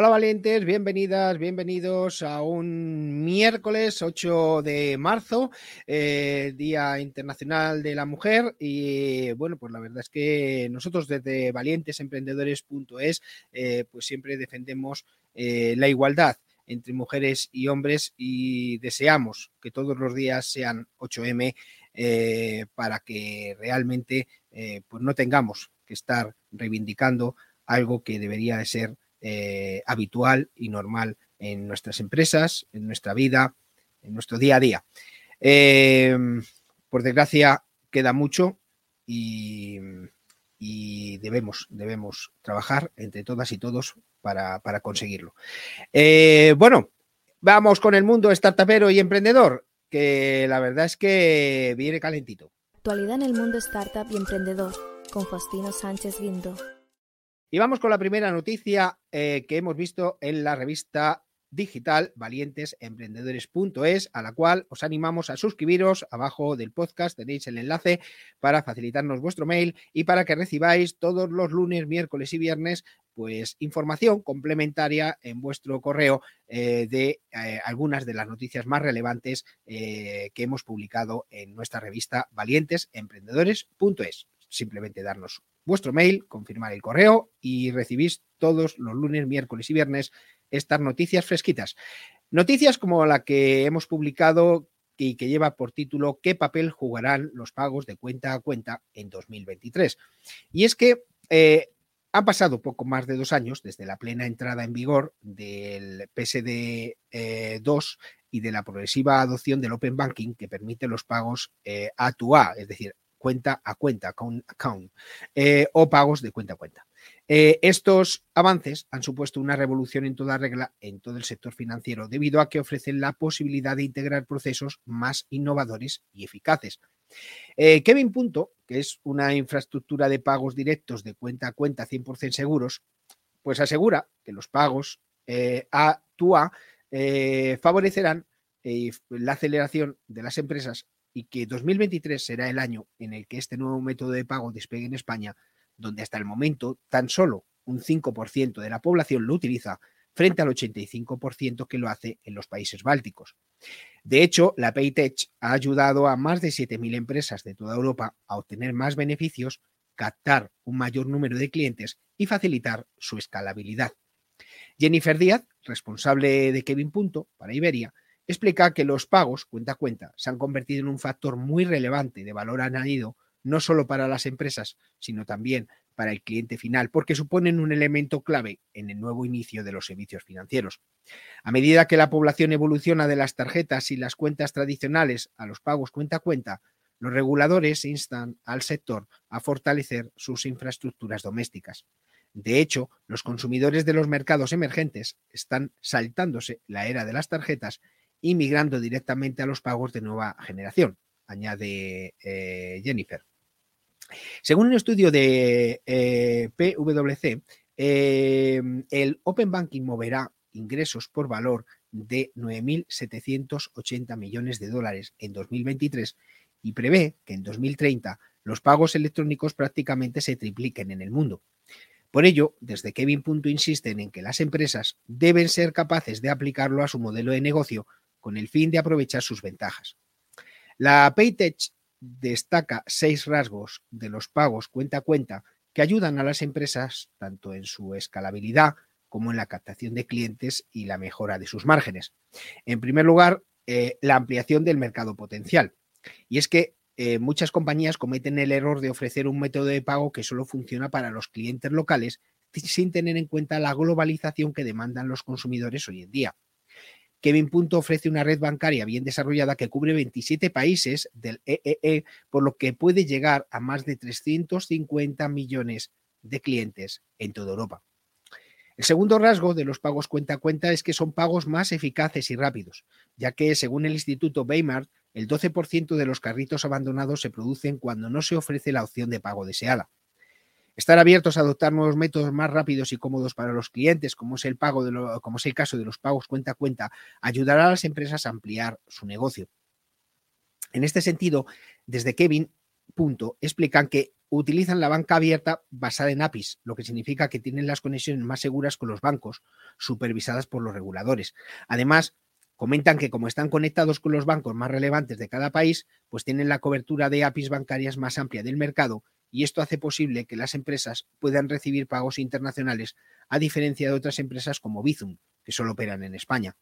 Hola valientes, bienvenidas, bienvenidos a un miércoles 8 de marzo, eh, Día Internacional de la Mujer. Y bueno, pues la verdad es que nosotros desde valientesemprendedores.es eh, pues siempre defendemos eh, la igualdad entre mujeres y hombres y deseamos que todos los días sean 8M para que realmente pues no tengamos que estar reivindicando algo que debería de ser eh, habitual y normal en nuestras empresas, en nuestra vida, en nuestro día a día. Em, por desgracia, queda mucho y, debemos, debemos trabajar entre todas y todos para, conseguirlo. Eh, bueno, vamos con el mundo startupero y emprendedor, que la verdad es que viene calentito. Actualidad en el mundo startup y emprendedor, con Faustino Sánchez Guindo. Y vamos con la primera noticia eh, que hemos visto en la revista digital valientesemprendedores.es, a la cual os animamos a suscribiros. Abajo del podcast tenéis el enlace para facilitarnos vuestro mail y para que recibáis todos los lunes, miércoles y viernes pues información complementaria en vuestro correo eh, de eh, algunas de las noticias más relevantes que hemos publicado en nuestra revista valientesemprendedores.es. Simplemente darnos vuestro mail, confirmar el correo y recibís todos los lunes, miércoles y viernes estas noticias fresquitas. Noticias como la que hemos publicado y que lleva por título ¿Qué papel jugarán los pagos de cuenta a cuenta en 2023? Y es que eh, han pasado poco más de dos años desde la plena entrada en vigor del PSD2 eh, y de la progresiva adopción del Open Banking que permite los pagos eh, a tu A, es decir, cuenta a cuenta, account, eh, o pagos de cuenta a cuenta. Eh, estos avances han supuesto una revolución en toda regla en todo el sector financiero debido a que ofrecen la posibilidad de integrar procesos más innovadores y eficaces. Eh, Kevin Punto, que es una infraestructura de pagos directos de cuenta a cuenta 100% seguros, pues asegura que los pagos a tu A favorecerán la aceleración de las empresas y que 2023 será el año en el que este nuevo método de pago despegue en España, donde hasta el momento tan solo un 5% de la población lo utiliza frente al 85% que lo hace en los países bálticos. De hecho, la Paytech ha ayudado a más de 7.000 empresas de toda Europa a obtener más beneficios, captar un mayor número de clientes y facilitar su escalabilidad. Jennifer Díaz, responsable de Kevin Punto para Iberia, explica que los pagos cuenta a cuenta se han convertido en un factor muy relevante de valor añadido, no solo para las empresas, sino también para el cliente final, porque suponen un elemento clave en el nuevo inicio de los servicios financieros. A medida que la población evoluciona de las tarjetas y las cuentas tradicionales a los pagos cuenta a cuenta, los reguladores instan al sector a fortalecer sus infraestructuras domésticas. De hecho, los consumidores de los mercados emergentes están saltándose la era de las tarjetas y directamente a los pagos de nueva generación, añade eh, Jennifer. Según un estudio de eh, PwC, eh, el Open Banking moverá ingresos por valor de 9.780 millones de dólares en 2023 y prevé que en 2030 los pagos electrónicos prácticamente se tripliquen en el mundo. Por ello, desde Kevin Punto insisten en que las empresas deben ser capaces de aplicarlo a su modelo de negocio con el fin de aprovechar sus ventajas. La Paytech destaca seis rasgos de los pagos cuenta a cuenta que ayudan a las empresas tanto en su escalabilidad como en la captación de clientes y la mejora de sus márgenes. En primer lugar, eh, la ampliación del mercado potencial. Y es que eh, muchas compañías cometen el error de ofrecer un método de pago que solo funciona para los clientes locales sin tener en cuenta la globalización que demandan los consumidores hoy en día. Kevin Punto ofrece una red bancaria bien desarrollada que cubre 27 países del EEE, e, por lo que puede llegar a más de 350 millones de clientes en toda Europa. El segundo rasgo de los pagos cuenta a cuenta es que son pagos más eficaces y rápidos, ya que, según el Instituto Weimar, el 12% de los carritos abandonados se producen cuando no se ofrece la opción de pago deseada. Estar abiertos a adoptar nuevos métodos más rápidos y cómodos para los clientes, como es el, pago de caso de los pagos cuenta a cuenta, ayudará a las empresas a ampliar su negocio. En este sentido, desde Kevin Punto explican que utilizan la banca abierta basada en APIs, lo que significa que tienen las conexiones más seguras con los bancos, supervisadas por los reguladores. Además, comentan que como están conectados con los bancos más relevantes de cada país, pues tienen la cobertura de APIs bancarias más amplia del mercado y esto hace posible que las empresas puedan recibir pagos internacionales a diferencia de otras empresas como Bizum, que solo operan en España.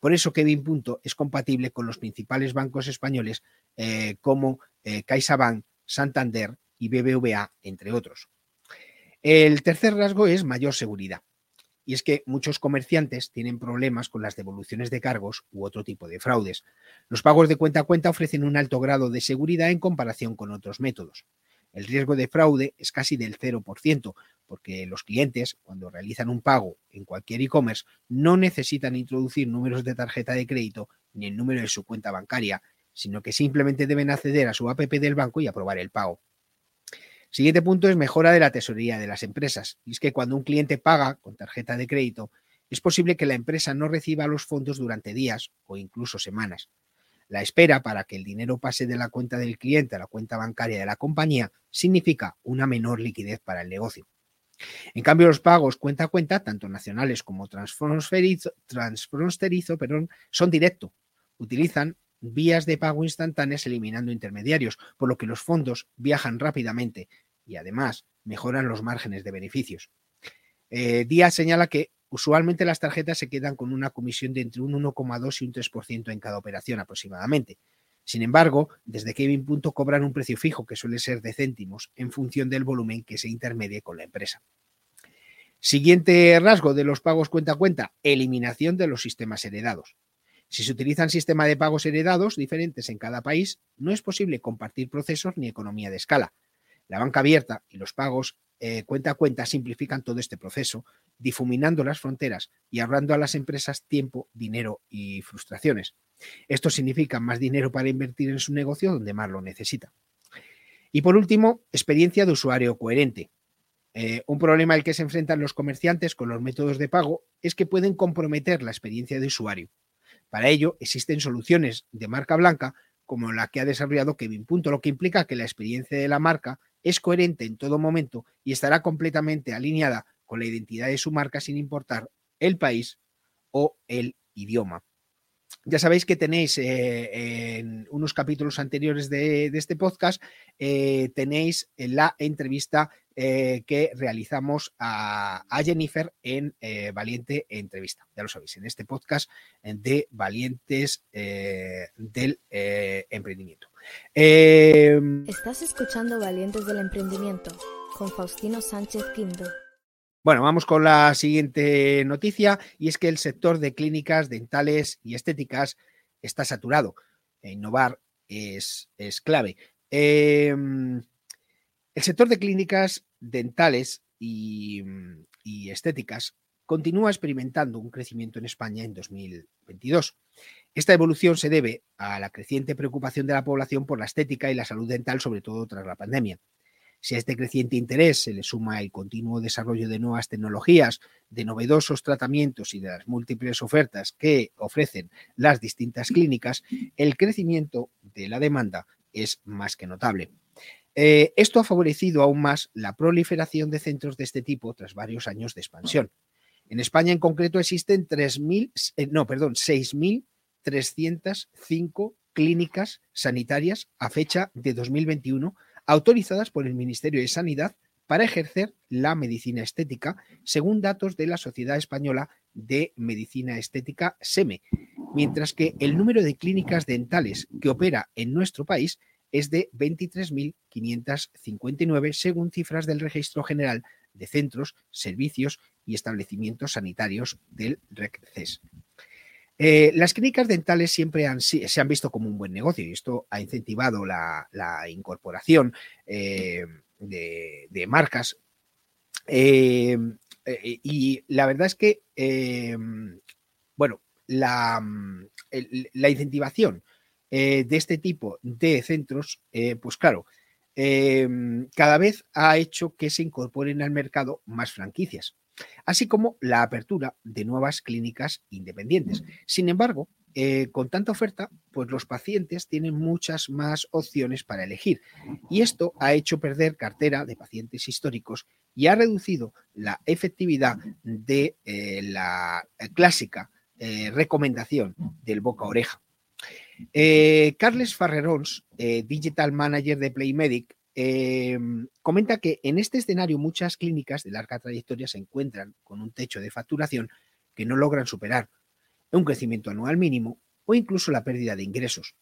Por eso Kevin Punto es compatible con los principales bancos españoles eh, como eh, CaixaBank, Santander y BBVA, entre otros. El tercer rasgo es mayor seguridad. Y es que muchos comerciantes tienen problemas con las devoluciones de cargos u otro tipo de fraudes. Los pagos de cuenta a cuenta ofrecen un alto grado de seguridad en comparación con otros métodos. El riesgo de fraude es casi del 0%, porque los clientes, cuando realizan un pago en cualquier e-commerce, no necesitan introducir números de tarjeta de crédito ni el número de su cuenta bancaria, sino que simplemente deben acceder a su app del banco y aprobar el pago. Siguiente punto es mejora de la tesorería de las empresas. Y es que cuando un cliente paga con tarjeta de crédito, es posible que la empresa no reciba los fondos durante días o incluso semanas. La espera para que el dinero pase de la cuenta del cliente a la cuenta bancaria de la compañía significa una menor liquidez para el negocio. En cambio, los pagos cuenta a cuenta, tanto nacionales como transfronterizo, perdón, son directos. Utilizan vías de pago instantáneas eliminando intermediarios, por lo que los fondos viajan rápidamente y además mejoran los márgenes de beneficios. Eh, Díaz señala que usualmente las tarjetas se quedan con una comisión de entre un 1,2 y un 3% en cada operación aproximadamente. Sin embargo, desde Kevin Punto cobran un precio fijo que suele ser de céntimos en función del volumen que se intermedie con la empresa. Siguiente rasgo de los pagos cuenta a cuenta, eliminación de los sistemas heredados. Si se utilizan sistemas de pagos heredados diferentes en cada país, no es posible compartir procesos ni economía de escala. La banca abierta y los pagos eh, cuenta a cuenta simplifican todo este proceso, difuminando las fronteras y ahorrando a las empresas tiempo, dinero y frustraciones. Esto significa más dinero para invertir en su negocio donde más lo necesita. Y por último, experiencia de usuario coherente. Eh, un problema al que se enfrentan los comerciantes con los métodos de pago es que pueden comprometer la experiencia de usuario. Para ello, existen soluciones de marca blanca como la que ha desarrollado Kevin Punto, lo que implica que la experiencia de la marca es coherente en todo momento y estará completamente alineada con la identidad de su marca sin importar el país o el idioma. Ya sabéis que tenéis eh, en unos capítulos anteriores de, este podcast, eh, tenéis la entrevista eh, que realizamos a, Jennifer en Valiente Entrevista. Ya lo sabéis, en este podcast de Valientes del Emprendimiento. Estás escuchando Valientes del Emprendimiento con Faustino Sánchez Quinto. Bueno, vamos con la siguiente noticia y es que el sector de clínicas dentales y estéticas está saturado. E innovar es, es clave. Em, el sector de clínicas dentales y, y, estéticas continúa experimentando un crecimiento en España en 2022. Esta evolución se debe a la creciente preocupación de la población por la estética y la salud dental, sobre todo tras la pandemia. Si a este creciente interés se le suma el continuo desarrollo de nuevas tecnologías, de novedosos tratamientos y de las múltiples ofertas que ofrecen las distintas clínicas, el crecimiento de la demanda es más que notable. Eh, esto ha favorecido aún más la proliferación de centros de este tipo tras varios años de expansión. En España en concreto existen 3.000, eh, no, perdón, 6.305 clínicas sanitarias a fecha de 2021 autorizadas por el Ministerio de Sanidad para ejercer la medicina estética, según datos de la Sociedad Española de Medicina Estética, SEME, mientras que el número de clínicas dentales que opera en nuestro país es de 23.559, según cifras del Registro General de Centros, Servicios y Establecimientos Sanitarios del RECCES. Eh, las clínicas dentales siempre han, se han visto como un buen negocio y esto ha incentivado la, incorporación eh, de, marcas. Eh, y la verdad es que, bueno, la, la incentivación de este tipo de centros, pues claro, cada vez ha hecho que se incorporen al mercado más franquicias así como la apertura de nuevas clínicas independientes. Sin embargo, eh, con tanta oferta, pues los pacientes tienen muchas más opciones para elegir y esto ha hecho perder cartera de pacientes históricos y ha reducido la efectividad de eh, la clásica eh, recomendación del boca oreja. Carles Farrerons, Digital Manager de Playmedic, Em, comenta que en este escenario muchas clínicas de larga trayectoria se encuentran con un techo de facturación que no logran superar, un crecimiento anual mínimo o incluso la pérdida de ingresos.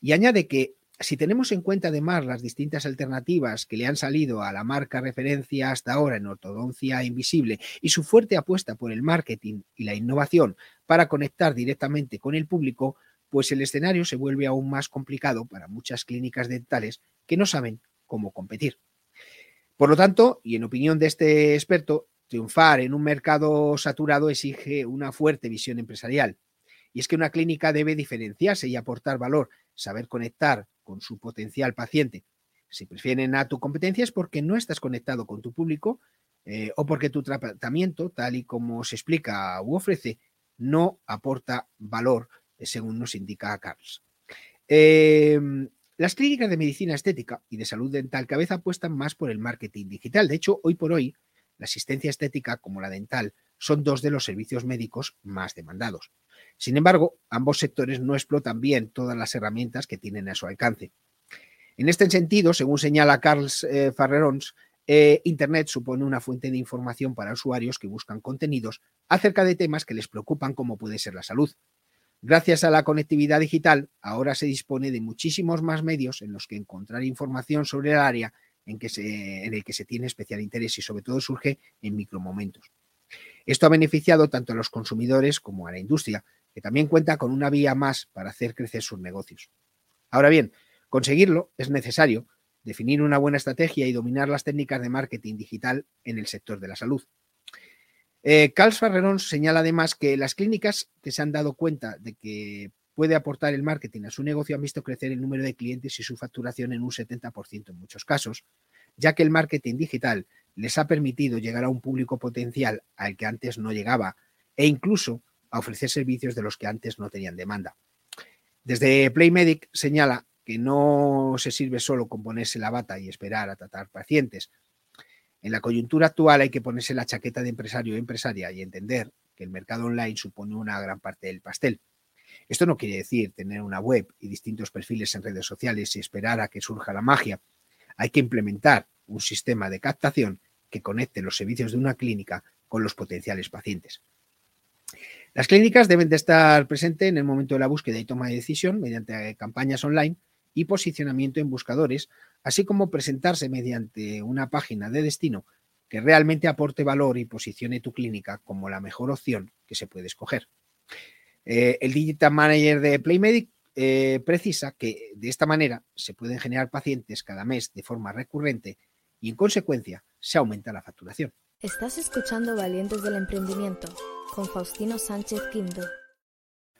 Y añade que si tenemos en cuenta además las distintas alternativas que le han salido a la marca referencia hasta ahora en ortodoncia invisible y su fuerte apuesta por el marketing y la innovación para conectar directamente con el público, pues el escenario se vuelve aún más complicado para muchas clínicas dentales que no saben cómo competir. Por lo tanto, y en opinión de este experto, triunfar en un mercado saturado exige una fuerte visión empresarial. Y es que una clínica debe diferenciarse y aportar valor, saber conectar con su potencial paciente. Si prefieren a tu competencia es porque no estás conectado con tu público eh, o porque tu tratamiento, tal y como se explica u ofrece, no aporta valor, según nos indica Carlos. Eh, las clínicas de medicina estética y de salud dental cada vez apuestan más por el marketing digital. De hecho, hoy por hoy, la asistencia estética como la dental son dos de los servicios médicos más demandados. Sin embargo, ambos sectores no explotan bien todas las herramientas que tienen a su alcance. En este sentido, según señala Carls eh, Farrerons, eh, Internet supone una fuente de información para usuarios que buscan contenidos acerca de temas que les preocupan como puede ser la salud, Gracias a la conectividad digital, ahora se dispone de muchísimos más medios en los que encontrar información sobre el área en, el que se tiene especial interés y sobre todo surge en micromomentos. Esto ha beneficiado tanto a los consumidores como a la industria, que también cuenta con una vía más para hacer crecer sus negocios. Ahora bien, conseguirlo es necesario definir una buena estrategia y dominar las técnicas de marketing digital en el sector de la salud. Eh, Carls Farrerón señala además que las clínicas que se han dado cuenta de que puede aportar el marketing a su negocio han visto crecer el número de clientes y su facturación en un 70% en muchos casos, ya que el marketing digital les ha permitido llegar a un público potencial al que antes no llegaba e incluso a ofrecer servicios de los que antes no tenían demanda. Desde Playmedic señala que no se sirve solo con ponerse la bata y esperar a tratar pacientes, en la coyuntura actual hay que ponerse la chaqueta de empresario o empresaria y entender que el mercado online supone una gran parte del pastel. Esto no quiere decir tener una web y distintos perfiles en redes sociales y esperar a que surja la magia. Hay que implementar un sistema de captación que conecte los servicios de una clínica con los potenciales pacientes. Las clínicas deben de estar presentes en el momento de la búsqueda y toma de decisión mediante campañas online y posicionamiento en buscadores, así como presentarse mediante una página de destino que realmente aporte valor y posicione tu clínica como la mejor opción que se puede escoger. Eh, el Digital Manager de Playmedic eh, precisa que de esta manera se pueden generar pacientes cada mes de forma recurrente y en consecuencia se aumenta la facturación. Estás escuchando Valientes del Emprendimiento con Faustino Sánchez Quinto.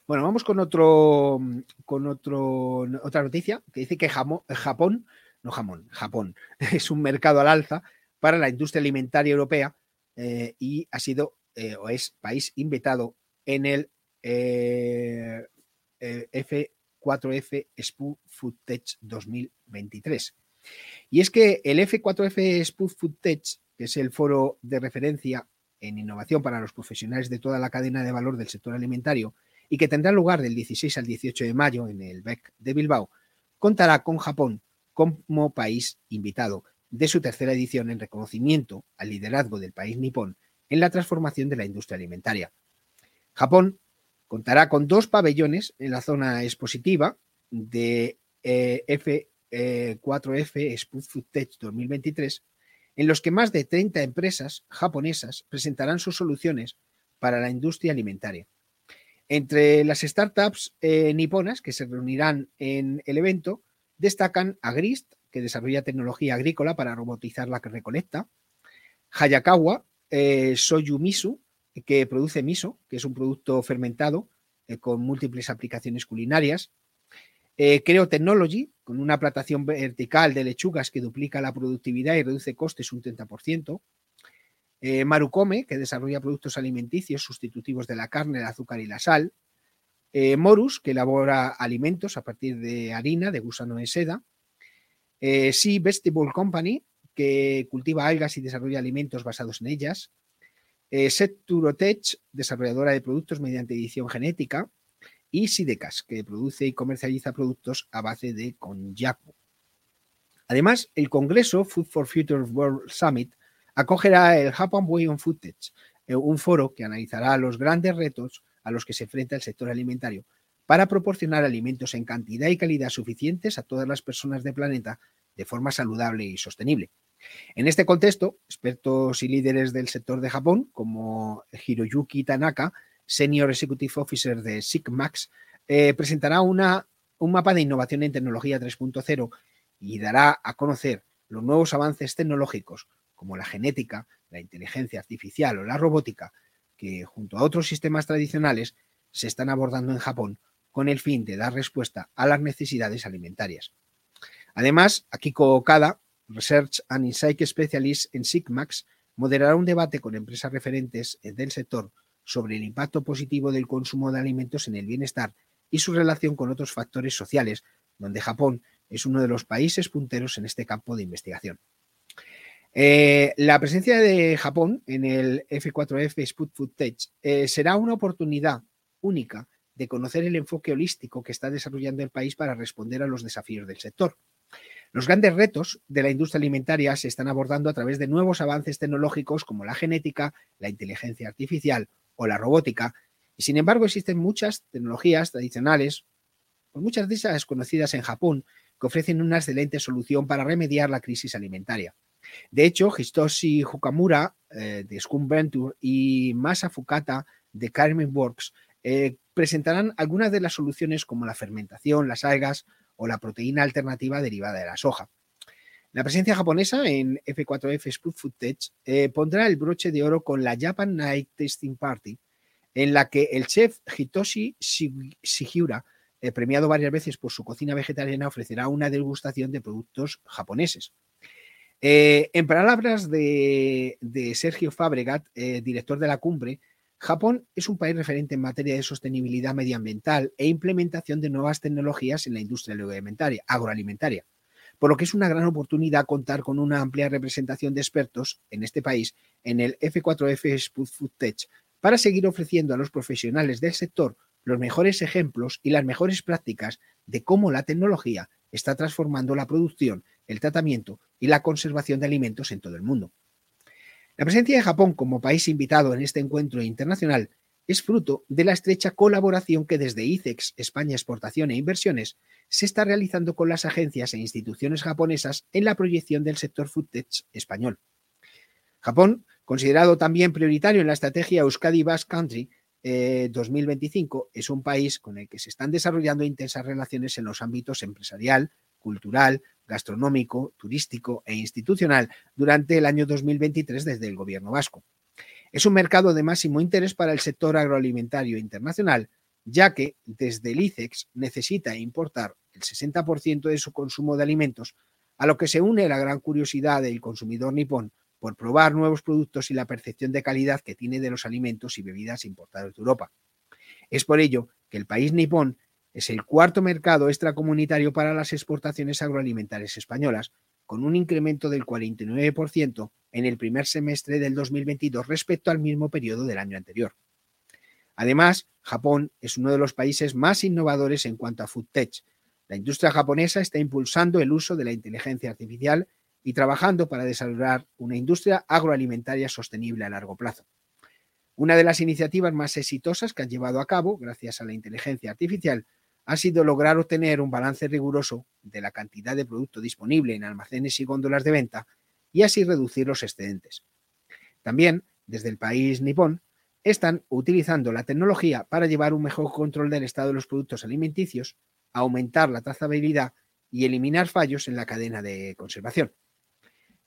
Bueno, vamos con otro, con otro, otra noticia que dice que Japón, no jamón, Japón, es un mercado al alza para la industria alimentaria europea eh, y ha sido eh, o es país invitado en el eh, F4F Spoo Food Tech 2023. Y es que el F4F Spoo Food Tech, que es el foro de referencia en innovación para los profesionales de toda la cadena de valor del sector alimentario, y que tendrá lugar del 16 al 18 de mayo en el BEC de Bilbao, contará con Japón como país invitado de su tercera edición en reconocimiento al liderazgo del país nipón en la transformación de la industria alimentaria. Japón contará con dos pabellones en la zona expositiva de eh, F4F eh, Food Tech 2023, en los que más de 30 empresas japonesas presentarán sus soluciones para la industria alimentaria. Entre las startups eh, niponas que se reunirán en el evento destacan Agrist, que desarrolla tecnología agrícola para robotizar la recolecta, Hayakawa, eh, Soyumisu, que produce miso, que es un producto fermentado eh, con múltiples aplicaciones culinarias, Creo Technology, con una plantación vertical de lechugas que duplica la productividad y reduce costes un 30%, eh, Marucome, que desarrolla productos alimenticios sustitutivos de la carne, el azúcar y la sal. Eh, Morus, que elabora alimentos a partir de harina, de gusano de seda. Eh, sea Vegetable Company, que cultiva algas y desarrolla alimentos basados en ellas. Eh, Seturotech, desarrolladora de productos mediante edición genética. Y Sidecas, que produce y comercializa productos a base de konjaku. Además, el Congreso Food for Future World Summit acogerá el Japan Way on Footage, eh, un foro que analizará los grandes retos a los que se enfrenta el sector alimentario para proporcionar alimentos en cantidad y calidad suficientes a todas las personas del planeta de forma saludable y sostenible. En este contexto, expertos y líderes del sector de Japón, como Hiroyuki Tanaka, Senior Executive Officer de SIGMAX, eh, presentará una, un mapa de innovación en tecnología 3.0 y dará a conocer los nuevos avances tecnológicos como la genética, la inteligencia artificial o la robótica, que junto a otros sistemas tradicionales se están abordando en Japón con el fin de dar respuesta a las necesidades alimentarias. Además, Akiko Okada, Research and Insight Specialist en SIGMAX, moderará un debate con empresas referentes del sector sobre el impacto positivo del consumo de alimentos en el bienestar y su relación con otros factores sociales, donde Japón es uno de los países punteros en este campo de investigación. Eh, la presencia de Japón en el F4F Sput Food Tech eh, será una oportunidad única de conocer el enfoque holístico que está desarrollando el país para responder a los desafíos del sector. Los grandes retos de la industria alimentaria se están abordando a través de nuevos avances tecnológicos como la genética, la inteligencia artificial o la robótica, y sin embargo existen muchas tecnologías tradicionales, muchas de esas conocidas en Japón, que ofrecen una excelente solución para remediar la crisis alimentaria. De hecho, Histoshi Hukamura eh, de Scum Venture y Masa Fukata de Carmen Works eh, presentarán algunas de las soluciones como la fermentación, las algas o la proteína alternativa derivada de la soja. La presencia japonesa en F4F Spood Food Tech eh, pondrá el broche de oro con la Japan Night Tasting Party, en la que el chef Hitoshi Shigiura, premiado varias veces por su cocina vegetariana, ofrecerá una degustación de productos japoneses. Eh, en palabras de, Sergio Fabregat, eh, director de la cumbre, Japón es un país referente en materia de sostenibilidad medioambiental e implementación de nuevas tecnologías en la industria agroalimentaria, por lo que es una gran oportunidad contar con una amplia representación de expertos en este país en el F4F Food Tech para seguir ofreciendo a los profesionales del sector los mejores ejemplos y las mejores prácticas de cómo la tecnología está transformando la producción, el tratamiento y la conservación de alimentos en todo el mundo. La presencia de Japón como país invitado en este encuentro internacional es fruto de la estrecha colaboración que desde ICEX, España Exportación e Inversiones, se está realizando con las agencias e instituciones japonesas en la proyección del sector food tech español. Japón, considerado también prioritario en la estrategia Euskadi Basque Country 2025, eh, es un país con el que se están desarrollando intensas relaciones en los ámbitos empresarial, cultural, gastronómico, turístico e institucional durante el año 2023 desde el gobierno vasco. Es un mercado de máximo interés para el sector agroalimentario internacional, ya que desde el ICEX necesita importar el 60% de su consumo de alimentos, a lo que se une la gran curiosidad del consumidor nipón por probar nuevos productos y la percepción de calidad que tiene de los alimentos y bebidas importados de Europa. Es por ello que el país nipón es el cuarto mercado extracomunitario para las exportaciones agroalimentarias españolas, con un incremento del 49% en el primer semestre del 2022 respecto al mismo periodo del año anterior. Además, Japón es uno de los países más innovadores en cuanto a food tech. La industria japonesa está impulsando el uso de la inteligencia artificial y trabajando para desarrollar una industria agroalimentaria sostenible a largo plazo. Una de las iniciativas más exitosas que han llevado a cabo, gracias a la inteligencia artificial, ha sido lograr obtener un balance riguroso de la cantidad de producto disponible en almacenes y góndolas de venta y así reducir los excedentes. También, desde el país nipón, están utilizando la tecnología para llevar un mejor control del estado de los productos alimenticios, aumentar la trazabilidad y eliminar fallos en la cadena de conservación.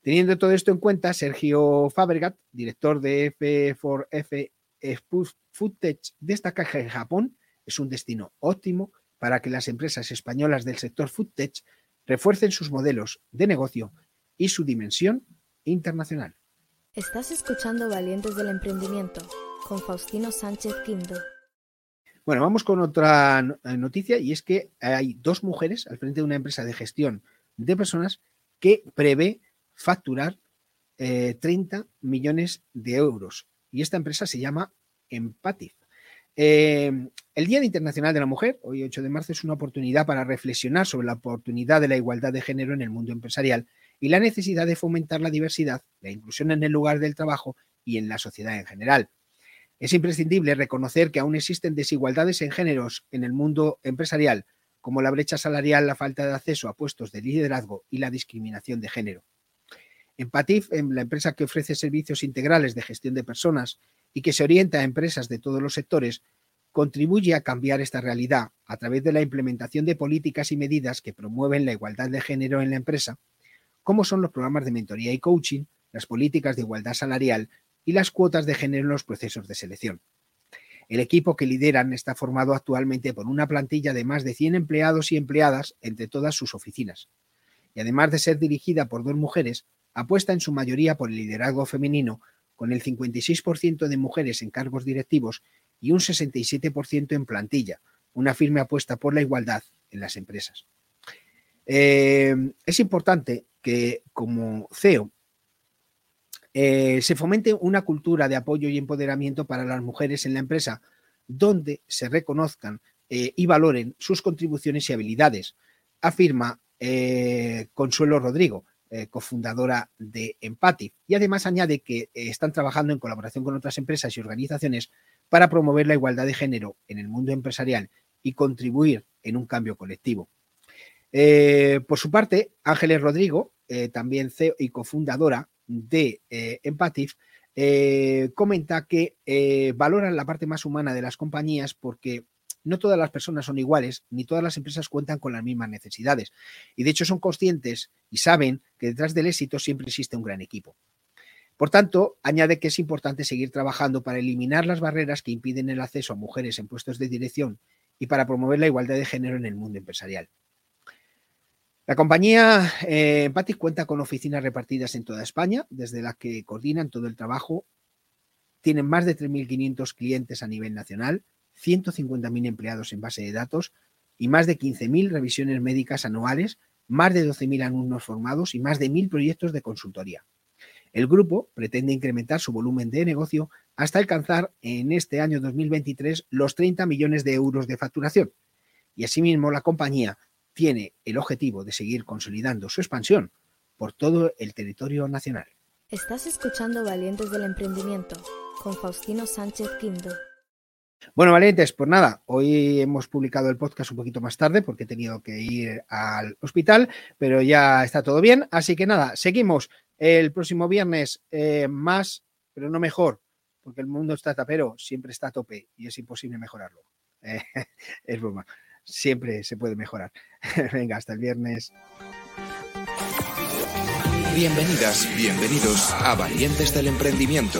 Teniendo todo esto en cuenta, Sergio Fabregat, director de F4F Foodtech, destaca que Japón es un destino óptimo para que las empresas españolas del sector Foodtech refuercen sus modelos de negocio y su dimensión internacional. Estás escuchando Valientes del Emprendimiento con Faustino Sánchez Quinto. Bueno, vamos con otra noticia y es que hay dos mujeres al frente de una empresa de gestión de personas que prevé facturar 30 eh, millones de euros. Y esta empresa se llama Empatif. Eh, el Día Internacional de la Mujer, hoy 8 de marzo, es una oportunidad para reflexionar sobre la oportunidad de la igualdad de género en el mundo empresarial y la necesidad de fomentar la diversidad, la inclusión en el lugar del trabajo y en la sociedad en general. Es imprescindible reconocer que aún existen desigualdades en géneros en el mundo empresarial, como la brecha salarial, la falta de acceso a puestos de liderazgo y la discriminación de género. Empatif, la empresa que ofrece servicios integrales de gestión de personas y que se orienta a empresas de todos los sectores, contribuye a cambiar esta realidad a través de la implementación de políticas y medidas que promueven la igualdad de género en la empresa, como son los programas de mentoría y coaching, las políticas de igualdad salarial y las cuotas de género en los procesos de selección. El equipo que lideran está formado actualmente por una plantilla de más de 100 empleados y empleadas entre todas sus oficinas. Y además de ser dirigida por dos mujeres, apuesta en su mayoría por el liderazgo femenino, con el 56% de mujeres en cargos directivos y un 67% en plantilla, una firme apuesta por la igualdad en las empresas. Eh, es importante que como CEO eh, se fomente una cultura de apoyo y empoderamiento para las mujeres en la empresa, donde se reconozcan eh, y valoren sus contribuciones y habilidades, afirma Consuelo Rodrigo, cofundadora de Empathy. Y además añade que están trabajando en colaboración con otras empresas y organizaciones para promover la igualdad de género en el mundo empresarial y contribuir en un cambio colectivo. Eh, por su parte, Ángeles Rodrigo, eh, también CEO y cofundadora de eh, Empatif, comenta que valoran la parte más humana de las compañías porque no todas las personas son iguales, ni todas las empresas cuentan con las mismas necesidades. Y de hecho son conscientes y saben que detrás del éxito siempre existe un gran equipo. Por tanto, añade que es importante seguir trabajando para eliminar las barreras que impiden el acceso a mujeres en puestos de dirección y para promover la igualdad de género en el mundo empresarial. La compañía eh, cuenta con oficinas repartidas en toda España, desde las que coordinan todo el trabajo. Tienen más de 3.500 clientes a nivel nacional, 150.000 empleados en base de datos y más de 15.000 revisiones médicas anuales, más de 12.000 alumnos formados y más de 1.000 proyectos de consultoría. El grupo pretende incrementar su volumen de negocio hasta alcanzar en este año 2023 los 30 millones de euros de facturación. Y asimismo la compañía tiene el objetivo de seguir consolidando su expansión por todo el territorio nacional. Estás escuchando Valientes del Emprendimiento con Faustino Sánchez Quinto. Bueno, valientes, pues nada, hoy hemos publicado el podcast un poquito más tarde porque he tenido que ir al hospital, pero ya está todo bien. Así que nada, seguimos el próximo viernes eh, más, pero no mejor, porque el mundo está tapero, siempre está a tope y es imposible mejorarlo. es broma siempre se puede mejorar. Venga, hasta el viernes. Bienvenidas, bienvenidos a Valientes del Emprendimiento.